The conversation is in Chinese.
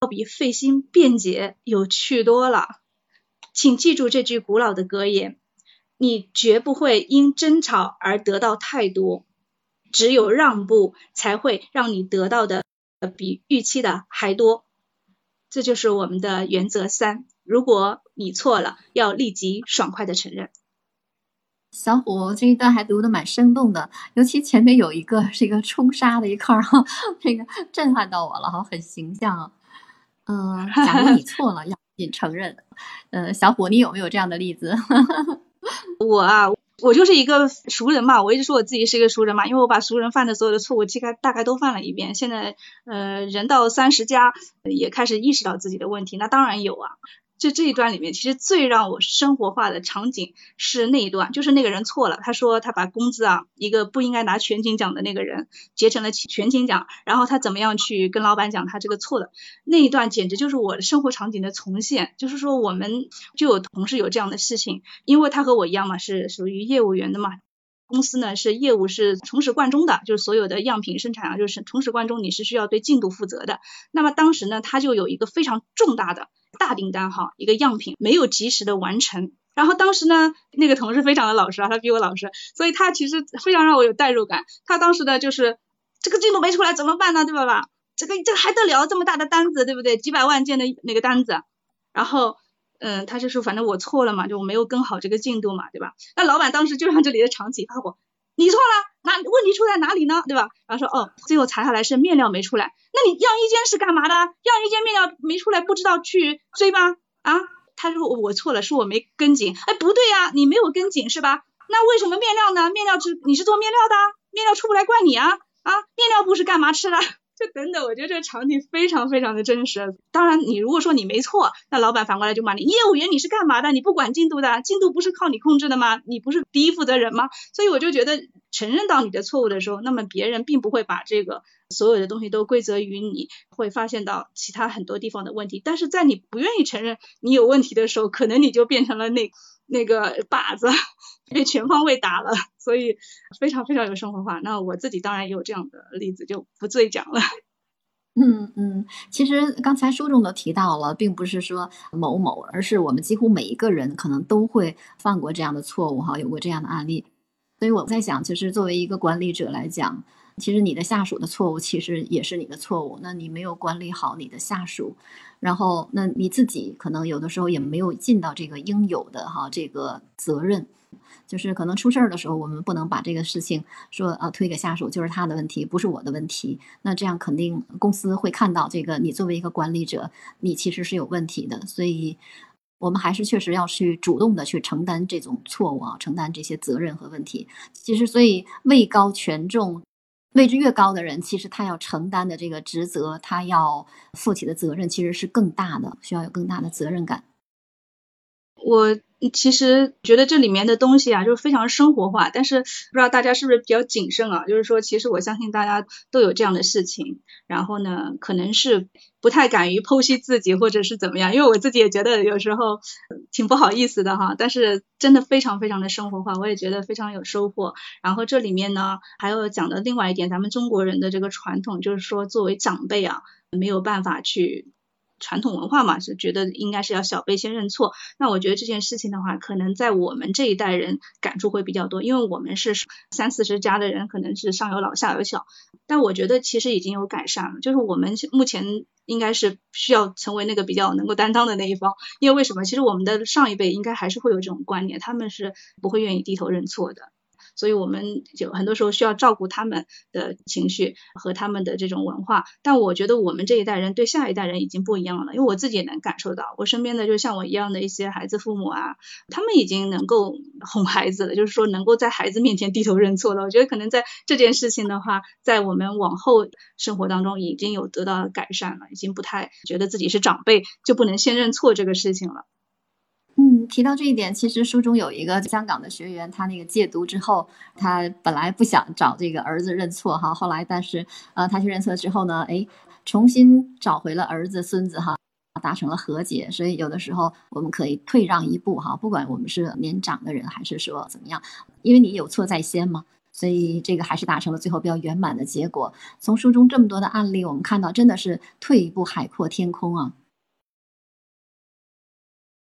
要比费心辩解有趣多了。请记住这句古老的格言：你绝不会因争吵而得到太多，只有让步才会让你得到的比预期的还多。这就是我们的原则三：如果你错了，要立即爽快的承认。小虎这一段还读的蛮生动的，尤其前面有一个是一个冲杀的一块儿哈，那个震撼到我了哈，很形象。嗯，假如你错了，要你承认。呃，小虎，你有没有这样的例子？我啊，我就是一个熟人嘛，我一直说我自己是一个熟人嘛，因为我把熟人犯的所有的错误，大概大概都犯了一遍。现在呃，人到三十加，也开始意识到自己的问题，那当然有啊。就这一段里面，其实最让我生活化的场景是那一段，就是那个人错了，他说他把工资啊，一个不应该拿全勤奖的那个人结成了全勤奖，然后他怎么样去跟老板讲他这个错的那一段，简直就是我的生活场景的重现。就是说我们就有同事有这样的事情，因为他和我一样嘛，是属于业务员的嘛。公司呢是业务是从始贯终的，就是所有的样品生产啊，就是从始贯终你是需要对进度负责的。那么当时呢，他就有一个非常重大的大订单哈，一个样品没有及时的完成。然后当时呢，那个同事非常的老实啊，他比我老实，所以他其实非常让我有代入感。他当时呢就是这个进度没出来怎么办呢？对吧吧？这个这个还得了这么大的单子，对不对？几百万件的那个单子，然后。嗯，他就说反正我错了嘛，就我没有跟好这个进度嘛，对吧？那老板当时就让这里的场景发火，你错了，那问题出在哪里呢？对吧？然后说哦，最后查下来是面料没出来，那你样衣间是干嘛的？样衣间面料没出来，不知道去追吗？啊？他说我错了，是我没跟紧。哎，不对呀，你没有跟紧是吧？那为什么面料呢？面料是你是做面料的，面料出不来怪你啊？啊？面料部是干嘛吃的？就等等，我觉得这个场景非常非常的真实。当然，你如果说你没错，那老板反过来就骂你，业务员你是干嘛的？你不管进度的，进度不是靠你控制的吗？你不是第一负责人吗？所以我就觉得，承认到你的错误的时候，那么别人并不会把这个所有的东西都归责于你，会发现到其他很多地方的问题。但是在你不愿意承认你有问题的时候，可能你就变成了那那个靶子，被全方位打了。所以非常非常有生活化。那我自己当然也有这样的例子，就不赘讲了。嗯嗯，其实刚才书中都提到了，并不是说某某，而是我们几乎每一个人可能都会犯过这样的错误哈，有过这样的案例。所以我在想，其实作为一个管理者来讲，其实你的下属的错误其实也是你的错误。那你没有管理好你的下属，然后那你自己可能有的时候也没有尽到这个应有的哈这个责任。就是可能出事儿的时候，我们不能把这个事情说啊推给下属，就是他的问题，不是我的问题。那这样肯定公司会看到这个，你作为一个管理者，你其实是有问题的。所以，我们还是确实要去主动的去承担这种错误啊，承担这些责任和问题。其实，所以位高权重、位置越高的人，其实他要承担的这个职责，他要负起的责任其实是更大的，需要有更大的责任感。我。其实觉得这里面的东西啊，就是非常生活化，但是不知道大家是不是比较谨慎啊？就是说，其实我相信大家都有这样的事情，然后呢，可能是不太敢于剖析自己，或者是怎么样，因为我自己也觉得有时候挺不好意思的哈。但是真的非常非常的生活化，我也觉得非常有收获。然后这里面呢，还有讲的另外一点，咱们中国人的这个传统，就是说作为长辈啊，没有办法去。传统文化嘛，是觉得应该是要小辈先认错。那我觉得这件事情的话，可能在我们这一代人感触会比较多，因为我们是三四十家的人，可能是上有老下有小。但我觉得其实已经有改善了，就是我们目前应该是需要成为那个比较能够担当的那一方。因为为什么？其实我们的上一辈应该还是会有这种观念，他们是不会愿意低头认错的。所以我们就很多时候需要照顾他们的情绪和他们的这种文化，但我觉得我们这一代人对下一代人已经不一样了，因为我自己也能感受到，我身边的就像我一样的一些孩子父母啊，他们已经能够哄孩子了，就是说能够在孩子面前低头认错了。我觉得可能在这件事情的话，在我们往后生活当中已经有得到改善了，已经不太觉得自己是长辈就不能先认错这个事情了。提到这一点，其实书中有一个香港的学员，他那个戒毒之后，他本来不想找这个儿子认错哈，后来但是呃，他去认错之后呢，哎，重新找回了儿子孙子哈，达成了和解。所以有的时候我们可以退让一步哈，不管我们是年长的人还是说怎么样，因为你有错在先嘛。所以这个还是达成了最后比较圆满的结果。从书中这么多的案例，我们看到真的是退一步海阔天空啊。